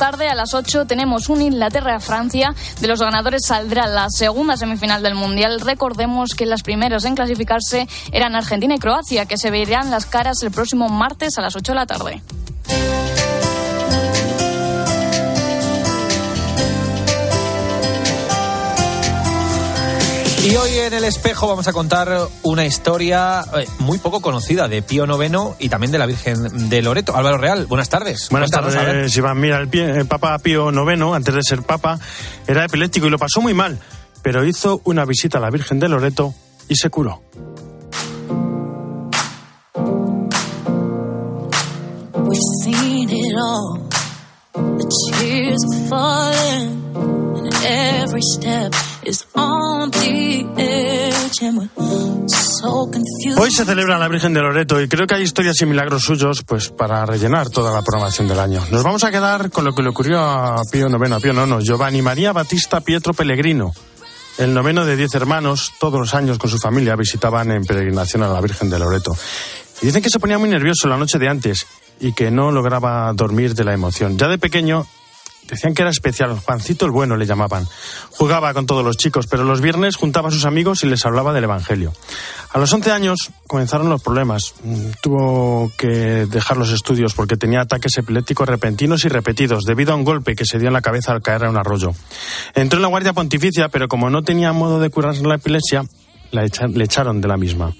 tarde, a las 8, tenemos un Inglaterra-Francia. De los ganadores saldrá la segunda semifinal del Mundial. Recordemos que las primeras en clasificarse eran Argentina y Croacia, que se verían las caras el próximo martes a las 8 de la tarde. Y hoy en el espejo vamos a contar una historia eh, muy poco conocida de Pío IX y también de la Virgen de Loreto. Álvaro Real, buenas tardes. Buenas tardes, Iván. Mira, el, Papa Pío IX, antes de ser Papa, era epiléptico y lo pasó muy mal, pero hizo una visita a la Virgen de Loreto y se curó. Hoy se celebra la Virgen de Loreto y creo que hay historias y milagros suyos pues para rellenar toda la programación del año. Nos vamos a quedar con lo que le ocurrió a Pío IX, a Pío IX, Giovanni María Battista Pietro Pellegrino. El noveno de diez hermanos, todos los años con su familia, visitaban en peregrinación a la Virgen de Loreto. Y dicen que se ponía muy nervioso la noche de antes y que no lograba dormir de la emoción. Ya de pequeño Decían que era especial, Juancito el Bueno le llamaban. Jugaba con todos los chicos, pero los viernes juntaba a sus amigos y les hablaba del Evangelio. A los 11 años comenzaron los problemas. Mm, tuvo que dejar los estudios porque tenía ataques epilépticos repentinos y repetidos debido a un golpe que se dio en la cabeza al caer a un arroyo. Entró en la Guardia Pontificia, pero como no tenía modo de curarse la epilepsia, le echaron de la misma.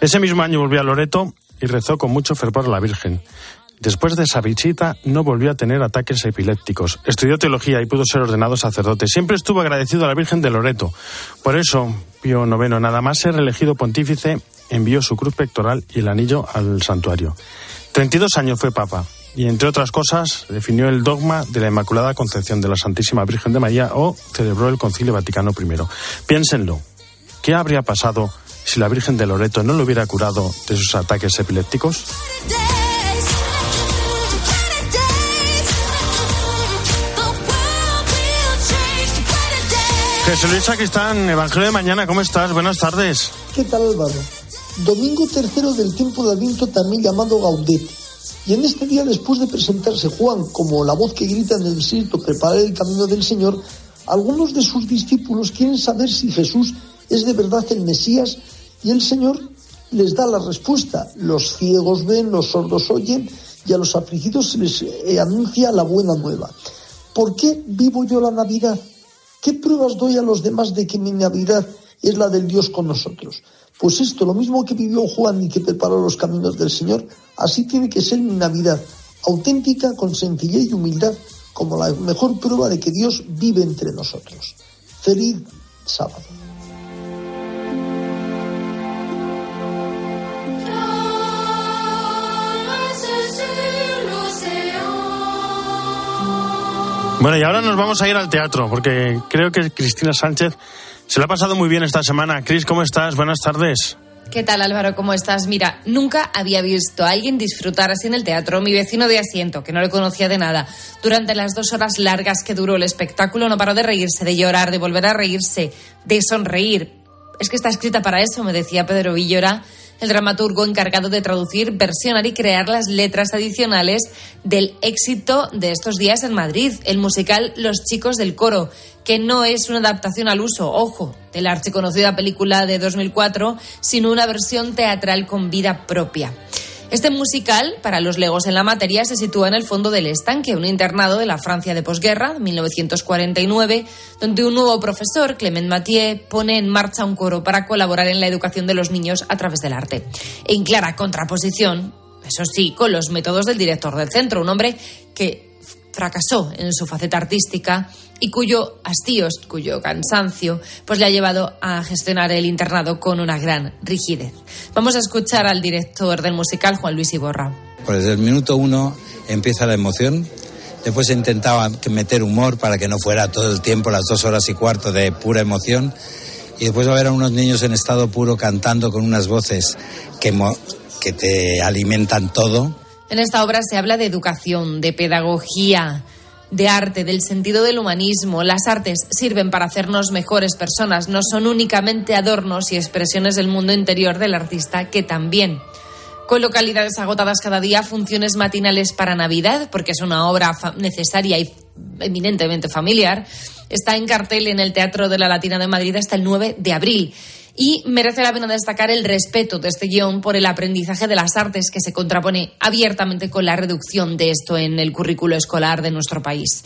Ese mismo año volvió a Loreto y rezó con mucho fervor a la Virgen. Después de esa visita no volvió a tener ataques epilépticos. Estudió teología y pudo ser ordenado sacerdote. Siempre estuvo agradecido a la Virgen de Loreto. Por eso, Pío IX, nada más ser elegido pontífice, envió su cruz pectoral y el anillo al santuario. 32 años fue papa y, entre otras cosas, definió el dogma de la Inmaculada Concepción de la Santísima Virgen de María o celebró el Concilio Vaticano I. Piénsenlo. ¿Qué habría pasado si la Virgen de Loreto no lo hubiera curado de sus ataques epilépticos? Jesús Luis Sacristán, Evangelio de Mañana, ¿cómo estás? Buenas tardes. ¿Qué tal Álvaro? Domingo tercero del tiempo de Adviento, también llamado Gaudete. Y en este día, después de presentarse Juan como la voz que grita en el desierto, preparar el camino del Señor, algunos de sus discípulos quieren saber si Jesús es de verdad el Mesías y el Señor les da la respuesta. Los ciegos ven, los sordos oyen y a los afligidos se les eh, anuncia la buena nueva. ¿Por qué vivo yo la Navidad? ¿Qué pruebas doy a los demás de que mi Navidad es la del Dios con nosotros? Pues esto, lo mismo que vivió Juan y que preparó los caminos del Señor, así tiene que ser mi Navidad, auténtica, con sencillez y humildad, como la mejor prueba de que Dios vive entre nosotros. Feliz sábado. Bueno, y ahora nos vamos a ir al teatro, porque creo que Cristina Sánchez se lo ha pasado muy bien esta semana. Cris, ¿cómo estás? Buenas tardes. ¿Qué tal Álvaro? ¿Cómo estás? Mira, nunca había visto a alguien disfrutar así en el teatro. Mi vecino de asiento, que no le conocía de nada. Durante las dos horas largas que duró el espectáculo, no paró de reírse, de llorar, de volver a reírse, de sonreír. Es que está escrita para eso, me decía Pedro Villora el dramaturgo encargado de traducir, versionar y crear las letras adicionales del éxito de estos días en Madrid, el musical Los chicos del coro, que no es una adaptación al uso, ojo, de la archiconocida película de 2004, sino una versión teatral con vida propia. Este musical, para los legos en la materia, se sitúa en el fondo del estanque, un internado de la Francia de posguerra, 1949, donde un nuevo profesor, Clement Mathieu, pone en marcha un coro para colaborar en la educación de los niños a través del arte. En clara contraposición, eso sí, con los métodos del director del centro, un hombre que fracasó en su faceta artística y cuyo hastío, cuyo cansancio, pues le ha llevado a gestionar el internado con una gran rigidez. Vamos a escuchar al director del musical, Juan Luis Iborra. Pues desde el minuto uno empieza la emoción. Después intentaba meter humor para que no fuera todo el tiempo las dos horas y cuarto de pura emoción. Y después va a ver a unos niños en estado puro cantando con unas voces que, que te alimentan todo en esta obra se habla de educación, de pedagogía, de arte, del sentido del humanismo. Las artes sirven para hacernos mejores personas, no son únicamente adornos y expresiones del mundo interior del artista, que también. con localidades agotadas cada día, funciones matinales para Navidad, porque es una obra necesaria y eminentemente familiar, está en cartel en el Teatro de la Latina de Madrid hasta el 9 de abril. Y merece la pena destacar el respeto de este guion por el aprendizaje de las artes que se contrapone abiertamente con la reducción de esto en el currículo escolar de nuestro país.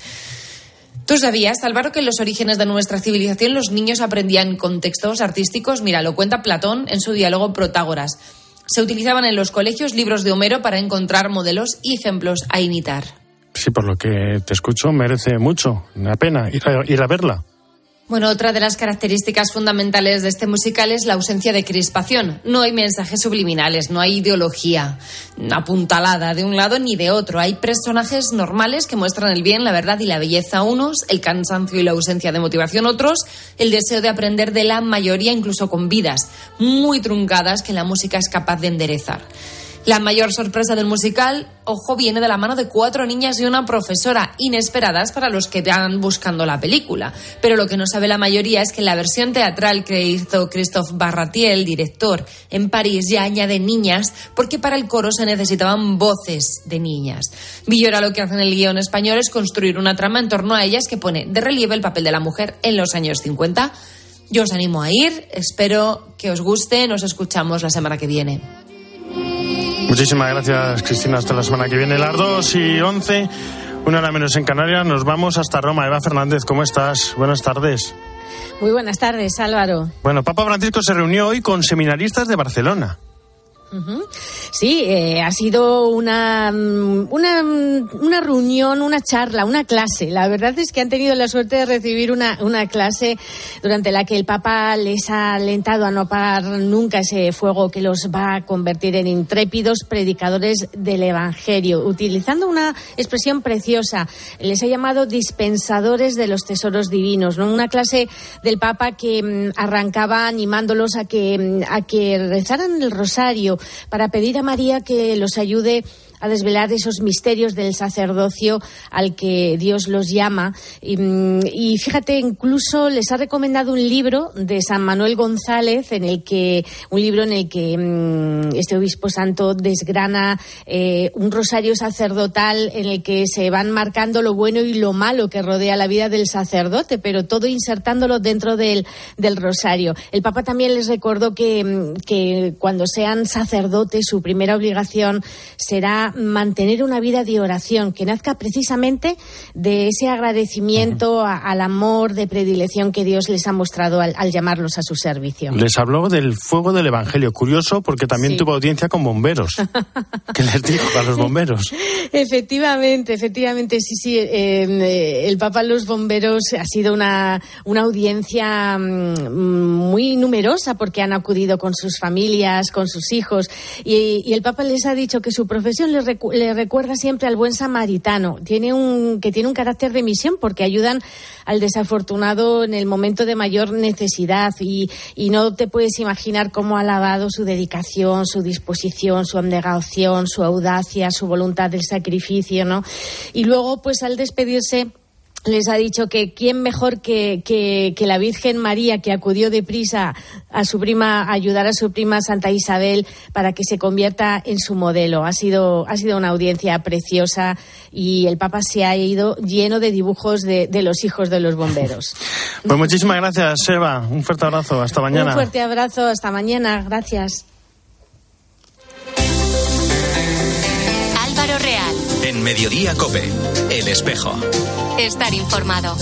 ¿Tú sabías, Álvaro, que en los orígenes de nuestra civilización los niños aprendían contextos artísticos? Mira, lo cuenta Platón en su diálogo Protágoras. Se utilizaban en los colegios libros de Homero para encontrar modelos y ejemplos a imitar. Sí, por lo que te escucho, merece mucho la pena ir a verla. Bueno, otra de las características fundamentales de este musical es la ausencia de crispación. No hay mensajes subliminales, no hay ideología apuntalada de un lado ni de otro. Hay personajes normales que muestran el bien, la verdad y la belleza unos, el cansancio y la ausencia de motivación otros, el deseo de aprender de la mayoría, incluso con vidas muy truncadas que la música es capaz de enderezar. La mayor sorpresa del musical, ojo, viene de la mano de cuatro niñas y una profesora, inesperadas para los que van buscando la película. Pero lo que no sabe la mayoría es que la versión teatral que hizo Christophe Barratiel, director, en París, ya añade niñas, porque para el coro se necesitaban voces de niñas. Villora lo que hace en el guion español es construir una trama en torno a ellas que pone de relieve el papel de la mujer en los años 50. Yo os animo a ir, espero que os guste, nos escuchamos la semana que viene. Muchísimas gracias, Cristina. Hasta la semana que viene, las 2 y 11, una hora menos en Canarias. Nos vamos hasta Roma. Eva Fernández, ¿cómo estás? Buenas tardes. Muy buenas tardes, Álvaro. Bueno, Papa Francisco se reunió hoy con seminaristas de Barcelona. Sí, eh, ha sido una, mm, una, mm, una, reunión, una charla, una clase. La verdad es que han tenido la suerte de recibir una, una clase durante la que el Papa les ha alentado a no apagar nunca ese fuego que los va a convertir en intrépidos predicadores del Evangelio, utilizando una expresión preciosa. Les ha llamado dispensadores de los tesoros divinos, ¿no? Una clase del Papa que mm, arrancaba animándolos a que, a que rezaran el rosario para pedir a María que los ayude a desvelar esos misterios del sacerdocio al que Dios los llama. Y, fíjate, incluso les ha recomendado un libro de San Manuel González, en el que, un libro en el que mm, este obispo santo desgrana eh, un rosario sacerdotal en el que se van marcando lo bueno y lo malo que rodea la vida del sacerdote, pero todo insertándolo dentro del, del rosario. El Papa también les recordó que, mm, que cuando sean sacerdotes, su primera obligación será mantener una vida de oración que nazca precisamente de ese agradecimiento al amor de predilección que Dios les ha mostrado al, llamarlos a su servicio. Les habló del fuego del Evangelio. Curioso porque también tuvo audiencia con bomberos. ¿Qué les dijo a los bomberos? efectivamente, efectivamente, sí, sí. Em, eh, el Papa los bomberos ha sido una, una audiencia mm, muy numerosa porque han acudido con sus familias, con sus hijos y, y el Papa les ha dicho que su profesión le, recuerda siempre al buen samaritano, tiene un, que tiene un carácter de misión porque ayudan al desafortunado en el momento de mayor necesidad y, y no te puedes imaginar cómo ha alabado su dedicación, su disposición, su abnegación, su audacia, su voluntad del sacrificio, ¿no? Y luego, pues al despedirse les ha dicho que quién mejor que, que, la Virgen María, que acudió deprisa a su prima, a ayudar a su prima Santa Isabel para que se convierta en su modelo. Ha sido, ha sido una audiencia preciosa y el Papa se ha ido lleno de dibujos de, de los hijos de los bomberos. Pues muchísimas gracias, Eva. Un fuerte abrazo. Hasta mañana. Un fuerte abrazo. Hasta mañana. Gracias. Álvaro Real. En Mediodía Cope. El espejo. Estar informado.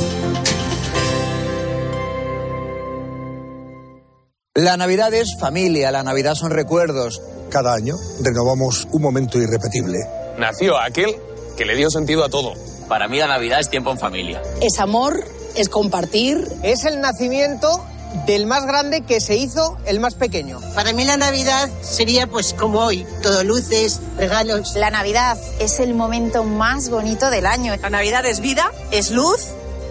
La Navidad es familia, la Navidad son recuerdos. Cada año renovamos un momento irrepetible. Nació aquel que le dio sentido a todo. Para mí la Navidad es tiempo en familia. Es amor, es compartir. Es el nacimiento del más grande que se hizo el más pequeño. Para mí la Navidad sería pues como hoy, todo luces, regalos. La Navidad es el momento más bonito del año. La Navidad es vida, es luz.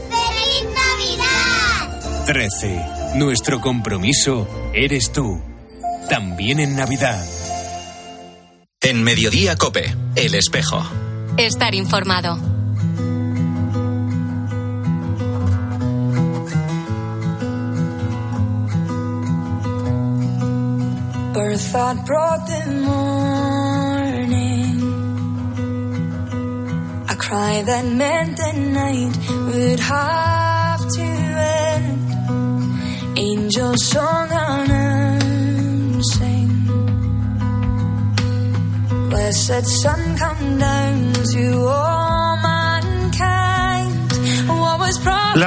¡Feliz Navidad! 13. Nuestro compromiso eres tú. También en Navidad. En Mediodía Cope, El Espejo. Estar informado. birth that brought the morning. A cry that meant the night would have to end. Angel song unseen. Blessed sun come down to all.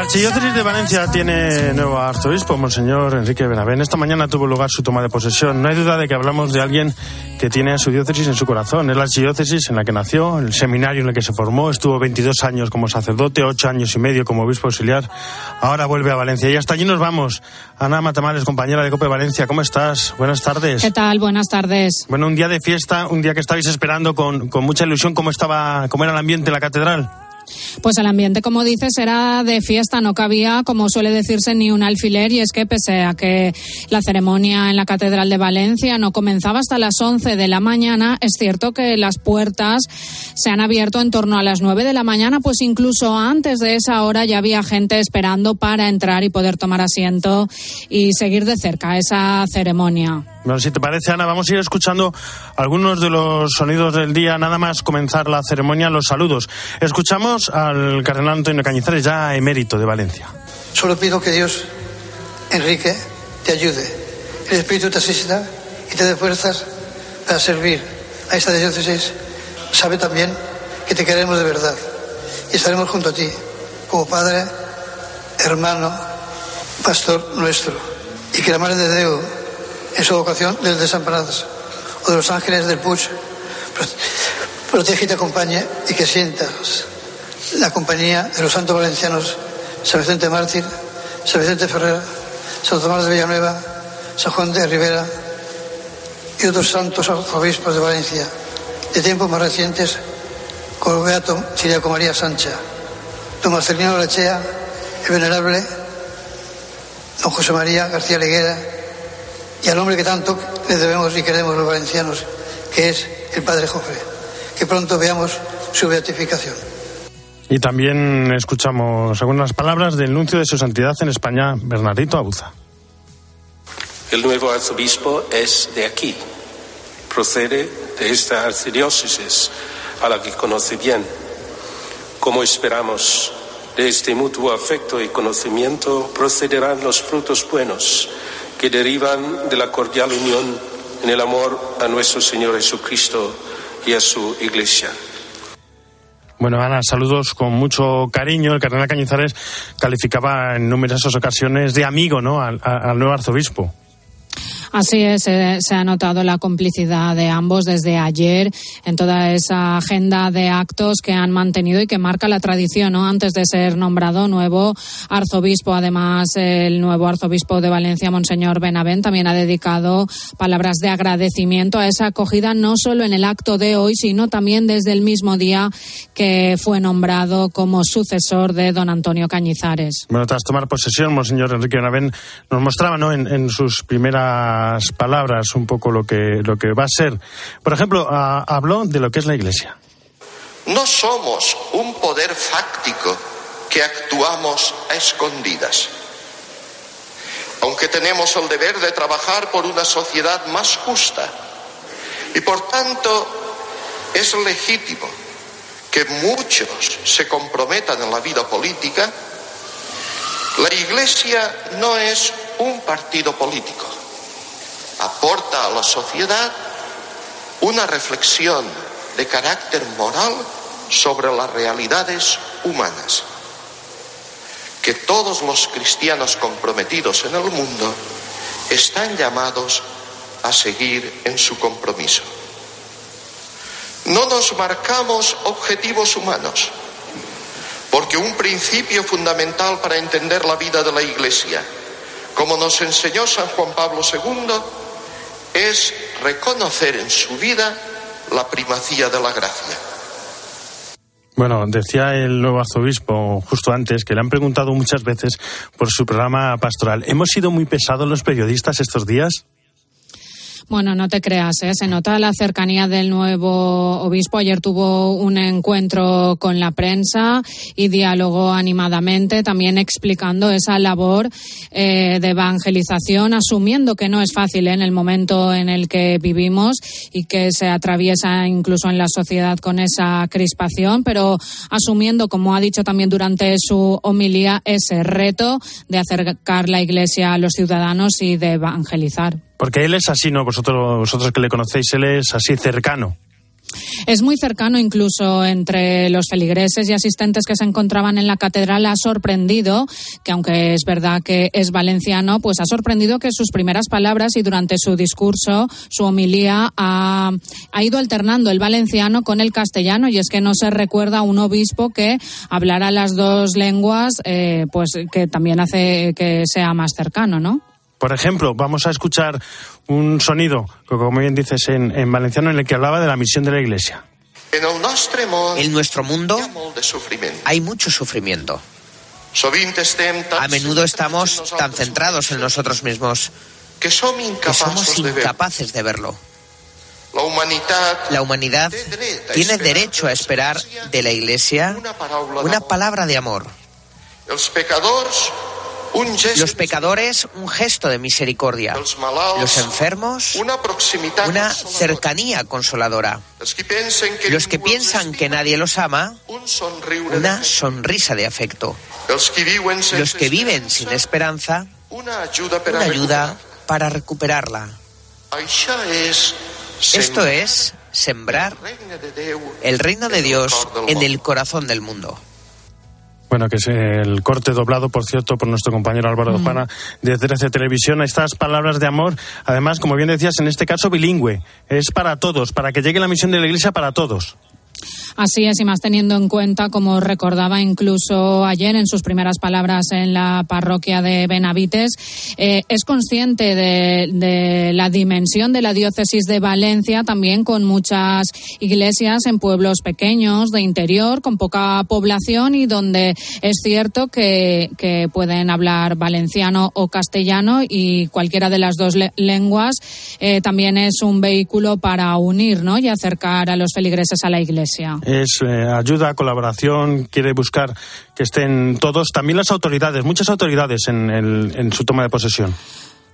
Archidiócesis de Valencia tiene nuevo arzobispo, Monseñor Enrique Benavén. Esta mañana tuvo lugar su toma de posesión. No hay duda de que hablamos de alguien que tiene a su diócesis en su corazón. Es la archidiócesis en la que nació, el seminario en el que se formó. Estuvo 22 años como sacerdote, 8 años y medio como obispo auxiliar. Ahora vuelve a Valencia. Y hasta allí nos vamos. Ana Matamales, compañera de COPE Valencia, ¿cómo estás? Buenas tardes. ¿Qué tal? Buenas tardes. Bueno, un día de fiesta, un día que estabais esperando con, con mucha ilusión. ¿Cómo, estaba, ¿Cómo era el ambiente en la catedral? Pues el ambiente, como dices, era de fiesta, no cabía, como suele decirse, ni un alfiler, y es que pese a que la ceremonia en la Catedral de Valencia no comenzaba hasta las 11 de la mañana, es cierto que las puertas se han abierto en torno a las 9 de la mañana, pues incluso antes de esa hora ya había gente esperando para entrar y poder tomar asiento y seguir de cerca esa ceremonia. Bueno, si te parece, Ana, vamos a ir escuchando algunos de los sonidos del día, nada más comenzar la ceremonia, los saludos. Escuchamos al cardenal Antonio Cañizares, ya emérito de Valencia. Solo pido que Dios, Enrique, te ayude. El Espíritu te asista y te dé fuerzas para servir a esta diócesis. Sabe también que te queremos de verdad y estaremos junto a ti como Padre, hermano, pastor nuestro. Y que la Madre de Dios en su vocación de los desamparados o de los ángeles del Puig. Protege y te acompañe y que sientas la compañía de los santos valencianos San Vicente Mártir, San Vicente Ferrer, San Tomás de Villanueva, San Juan de Rivera y otros santos obispos de Valencia, de tiempos más recientes, como Beato Siriaco María Sancha, don Marcelino Lechea, el venerable don José María García Leguera, y al hombre que tanto le debemos y queremos los valencianos, que es el Padre Jofre. Que pronto veamos su beatificación. Y también escuchamos algunas palabras del nuncio de su santidad en España, Bernardito Abuza. El nuevo arzobispo es de aquí, procede de esta archidiócesis a la que conoce bien. Como esperamos, de este mutuo afecto y conocimiento procederán los frutos buenos que derivan de la cordial unión en el amor a nuestro Señor Jesucristo y a su Iglesia. Bueno, Ana, saludos con mucho cariño. El cardenal Cañizares calificaba en numerosas ocasiones de amigo ¿no? al, al nuevo arzobispo. Así es, se ha notado la complicidad de ambos desde ayer en toda esa agenda de actos que han mantenido y que marca la tradición, ¿no? Antes de ser nombrado nuevo arzobispo, además el nuevo arzobispo de Valencia, Monseñor Benavent, también ha dedicado palabras de agradecimiento a esa acogida no solo en el acto de hoy, sino también desde el mismo día que fue nombrado como sucesor de don Antonio Cañizares. Bueno, tras tomar posesión, Monseñor Enrique Benavent nos mostraba, ¿no? En sus primeras palabras un poco lo que, lo que va a ser. Por ejemplo, habló de lo que es la Iglesia. No somos un poder fáctico que actuamos a escondidas. Aunque tenemos el deber de trabajar por una sociedad más justa. Y por tanto, es legítimo que muchos se comprometan en la vida política. La Iglesia no es un partido político aporta a la sociedad una reflexión de carácter moral sobre las realidades humanas que todos los cristianos comprometidos en el mundo están llamados a seguir en su compromiso. No nos marcamos objetivos humanos, porque un principio fundamental para entender la vida de la Iglesia, como nos enseñó San Juan Pablo II, es reconocer en su vida la primacía de la gracia. Bueno, decía el nuevo arzobispo justo antes que le han preguntado muchas veces por su programa pastoral. ¿Hemos sido muy pesados los periodistas estos días? Bueno, no te creas, ¿eh? se nota la cercanía del nuevo obispo. Ayer tuvo un encuentro con la prensa y dialogó animadamente, también explicando esa labor eh, de evangelización, asumiendo que no es fácil en el momento en el que vivimos y que se atraviesa incluso en la sociedad con esa crispación, pero asumiendo, como ha dicho también durante su homilía, ese reto de acercar la Iglesia a los ciudadanos y de evangelizar. Porque él es así, ¿no? Vosotros, vosotros que le conocéis, él es así cercano. Es muy cercano incluso entre los feligreses y asistentes que se encontraban en la catedral. Ha sorprendido que, aunque es verdad que es valenciano, pues ha sorprendido que sus primeras palabras y durante su discurso, su homilía, ha, ha ido alternando el valenciano con el castellano. Y es que no se recuerda a un obispo que hablara las dos lenguas, eh, pues que también hace que sea más cercano, ¿no? Por ejemplo, vamos a escuchar un sonido, como bien dices en, valenciano, en el que hablaba de la misión de la Iglesia. En nuestro mundo hay mucho sufrimiento. A menudo estamos tan centrados en nosotros mismos que somos incapaces de verlo. La humanidad tiene derecho a esperar de la Iglesia una palabra de amor. Los pecadores, un gesto de misericordia. Los enfermos, una cercanía consoladora. Los que piensan que nadie los ama, una sonrisa de afecto. Los que viven sin esperanza, una ayuda para recuperarla. Esto es sembrar el reino de Dios en el corazón del mundo. Bueno, que es el corte doblado, por cierto, por nuestro compañero Álvaro mm. Dojana de 13 Televisión. Estas palabras de amor, además, como bien decías, en este caso bilingüe. Es para todos, para que llegue la misión de la Iglesia para todos. Así es, y más teniendo en cuenta, como recordaba incluso ayer en sus primeras palabras en la parroquia de Benavites, eh, es consciente de, la dimensión de la diócesis de Valencia, también con muchas iglesias en pueblos pequeños, de interior, con poca población y donde es cierto que, pueden hablar valenciano o castellano y cualquiera de las dos lenguas eh, también es un vehículo para unir ¿no? y acercar a los feligreses a la iglesia es eh, ayuda, colaboración, quiere buscar que estén todos, también las autoridades, muchas autoridades en, en su toma de posesión.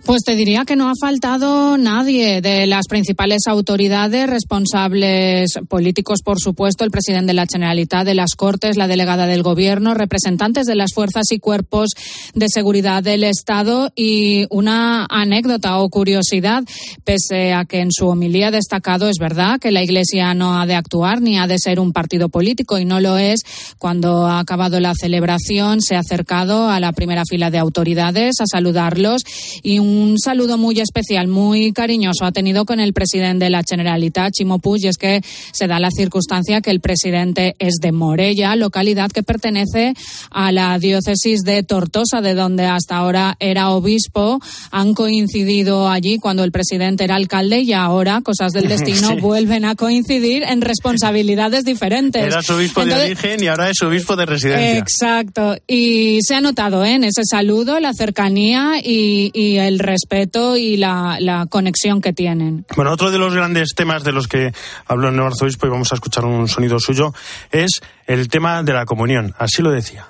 Pues te diría que no ha faltado nadie de las principales autoridades responsables políticos, por supuesto, el presidente de la Generalitat, de las Cortes, la delegada del Gobierno, representantes de las fuerzas y cuerpos de seguridad del Estado y una anécdota o curiosidad, pese a que en su homilía destacado es verdad que la Iglesia no ha de actuar ni ha de ser un partido político y no lo es. Cuando ha acabado la celebración se ha acercado a la primera fila de autoridades a saludarlos y un un saludo muy especial, muy cariñoso ha tenido con el presidente de la Generalitat, Chimo Puig, y es que se da la circunstancia que el presidente es de Morella, localidad que pertenece a la diócesis de Tortosa, de donde hasta ahora era obispo. Han coincidido allí cuando el presidente era alcalde y ahora, cosas del destino, vuelven a coincidir en responsabilidades diferentes. Era su obispo de origen y ahora es obispo de residencia. Exacto. Y se ha notado ¿eh? en ese saludo la cercanía y, y el respeto y la, conexión que tienen. Bueno, otro de los grandes temas de los que habló el nuevo arzobispo, y vamos a escuchar un sonido suyo, es el tema de la comunión. Así lo decía.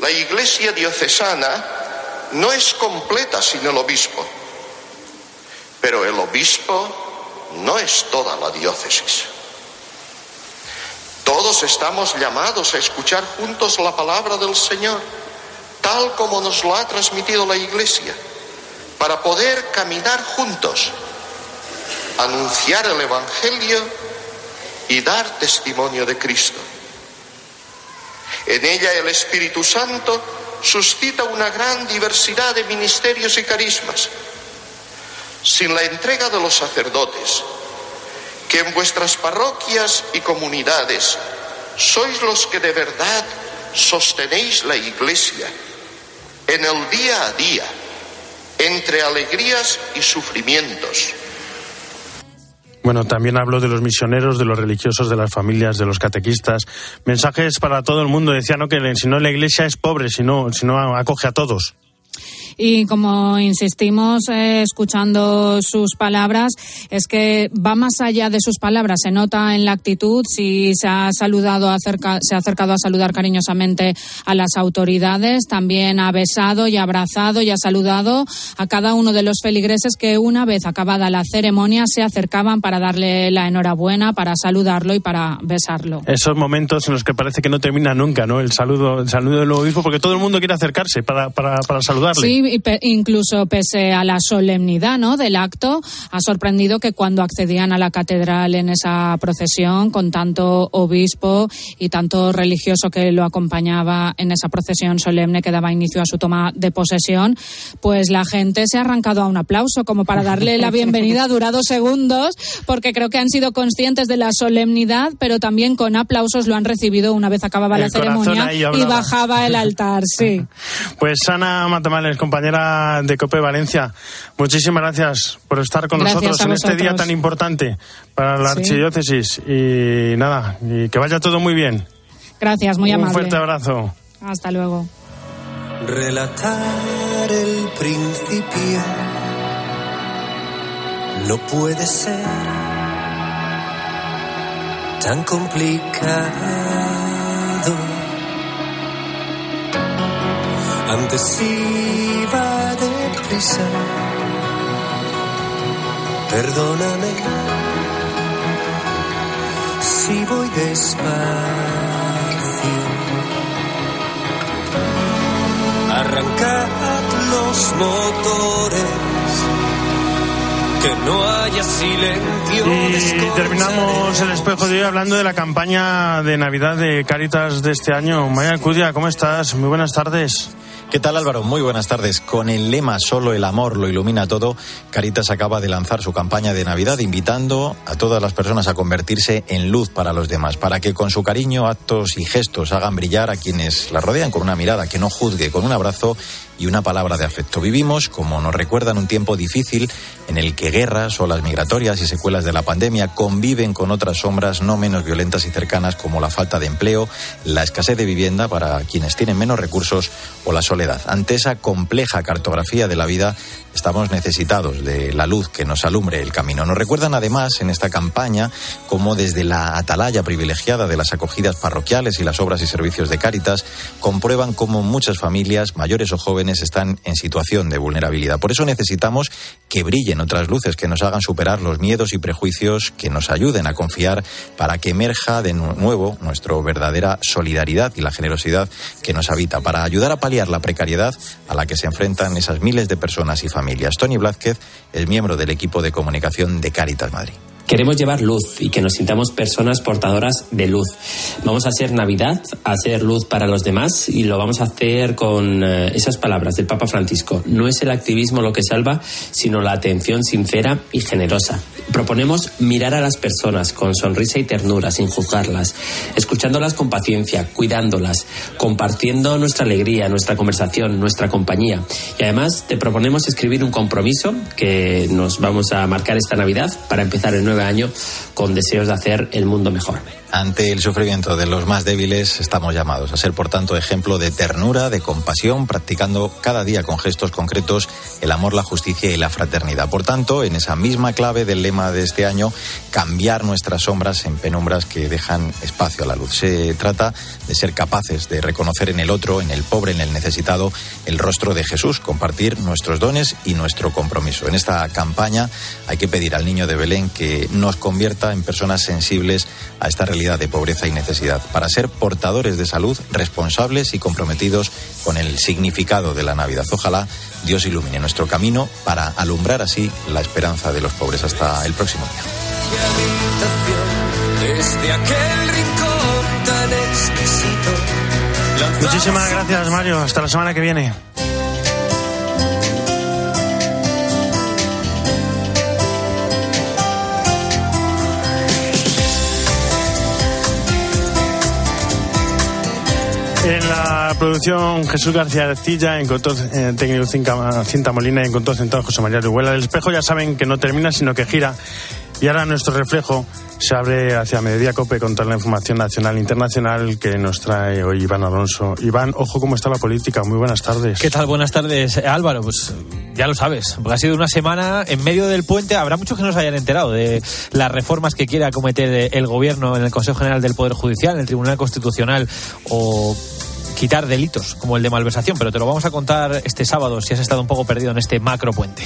La iglesia diocesana no es completa sin el obispo, pero el obispo no es toda la diócesis. Todos estamos llamados a escuchar juntos la palabra del Señor, tal como nos lo ha transmitido la Iglesia para poder caminar juntos, anunciar el Evangelio y dar testimonio de Cristo. En ella el Espíritu Santo suscita una gran diversidad de ministerios y carismas. Sin la entrega de los sacerdotes, que en vuestras parroquias y comunidades sois los que de verdad sostenéis la Iglesia en el día a día, entre alegrías y sufrimientos. Bueno, también hablo de los misioneros, de los religiosos, de las familias, de los catequistas. Mensajes para todo el mundo. Decía ¿no? que si no la iglesia es pobre, si no, si no acoge a todos. Y como insistimos eh, escuchando sus palabras, es que va más allá de sus palabras. Se nota en la actitud si se ha saludado, se ha acercado a saludar cariñosamente a las autoridades, también ha besado y abrazado y ha saludado a cada uno de los feligreses que una vez acabada la ceremonia se acercaban para darle la enhorabuena, para saludarlo y para besarlo. Esos momentos en los que parece que no termina nunca, ¿no? El saludo, el saludo del obispo, porque todo el mundo quiere acercarse para, para, para saludarle. Sí, incluso pese a la solemnidad, ¿no? Del acto, ha sorprendido que cuando accedían a la catedral en esa procesión, con tanto obispo y tanto religioso que lo acompañaba en esa procesión solemne que daba inicio a su toma de posesión, pues la gente se ha arrancado a un aplauso como para darle la bienvenida. Ha durado segundos porque creo que han sido conscientes de la solemnidad, pero también con aplausos lo han recibido una vez acababa la ceremonia y bajaba el altar, sí. Pues Ana Matamales, compañera de COPE Valencia, muchísimas gracias por estar con nosotros en este día tan importante para la archidiócesis y nada, y que vaya todo muy bien. Gracias, muy amable. Un fuerte abrazo. Hasta luego. Relatar el principio no puede ser tan complicado. Antes iba perdóname si voy despacio. Arrancad los motores que no haya silencio. Y terminamos el espejo de hoy hablando de la campaña de Navidad de Caritas de este año. Maya Cudia, ¿cómo estás? Muy buenas tardes. ¿Qué tal Álvaro? Muy buenas tardes. Con el lema Solo el amor lo ilumina todo, Caritas acaba de lanzar su campaña de Navidad invitando a todas las personas a convertirse en luz para los demás, para que con su cariño, actos y gestos hagan brillar a quienes la rodean con una mirada que no juzgue, con un abrazo y una palabra de afecto. Vivimos, como nos recuerdan, un tiempo difícil en el que guerras, olas migratorias y secuelas de la pandemia conviven con otras sombras no menos violentas y cercanas como la falta de empleo, la escasez de vivienda para quienes tienen menos recursos o la soledad. Ante esa compleja cartografía de la vida, estamos necesitados de la luz que nos alumbre el camino. Nos recuerdan además en esta campaña cómo desde la atalaya privilegiada de las acogidas parroquiales y las obras y servicios de Cáritas comprueban cómo muchas familias, mayores o jóvenes, están en situación de vulnerabilidad. Por eso necesitamos que brillen otras luces que nos hagan superar los miedos y prejuicios, que nos ayuden a confiar para que emerja de nuevo nuestra verdadera solidaridad y la generosidad que nos habita, para ayudar a paliar la precariedad a la que se enfrentan esas miles de personas y familias. Tony Blázquez es miembro del equipo de comunicación de Caritas Madrid. Queremos llevar luz y que nos sintamos personas portadoras de luz. Vamos a hacer Navidad, a hacer luz para los demás y lo vamos a hacer con eh, esas palabras del Papa Francisco. No es el activismo lo que salva, sino la atención sincera y generosa. Proponemos mirar a las personas con sonrisa y ternura, sin juzgarlas, escuchándolas con paciencia, cuidándolas, compartiendo nuestra alegría, nuestra conversación, nuestra compañía. Y además te proponemos escribir un compromiso que nos vamos a marcar esta Navidad para empezar el nuevo año con deseos de hacer el mundo mejor. Ante el sufrimiento de los más débiles estamos llamados a ser, por tanto, ejemplo de ternura, de compasión, practicando cada día con gestos concretos el amor, la justicia y la fraternidad. Por tanto, en esa misma clave del lema de este año, cambiar nuestras sombras en penumbras que dejan espacio a la luz. Se trata de ser capaces de reconocer en el otro, en el pobre, en el necesitado, el rostro de Jesús, compartir nuestros dones y nuestro compromiso. En esta campaña hay que pedir al niño de Belén que nos convierta en personas sensibles a esta realidad de pobreza y necesidad, para ser portadores de salud responsables y comprometidos con el significado de la Navidad. Ojalá Dios ilumine nuestro camino para alumbrar así la esperanza de los pobres. Hasta el próximo día. Muchísimas gracias, Mario. Hasta la semana que viene. En la producción Jesús García Arcilla, en eh, técnico Cinta Molina y en control central José María Rubuela. El espejo ya saben que no termina, sino que gira Y ahora nuestro reflejo se abre hacia Mediodía Cope con toda la información nacional e internacional que nos trae hoy Iván Alonso. Iván, ojo cómo está la política. Muy buenas tardes. ¿Qué tal? Buenas tardes, Álvaro. Pues ya lo sabes, ha sido una semana en medio del puente. Habrá muchos que no se hayan enterado de las reformas que quiere acometer el gobierno en el Consejo General del Poder Judicial, en el Tribunal Constitucional o quitar delitos como el de malversación, pero te lo vamos a contar este sábado si has estado un poco perdido en este macro puente.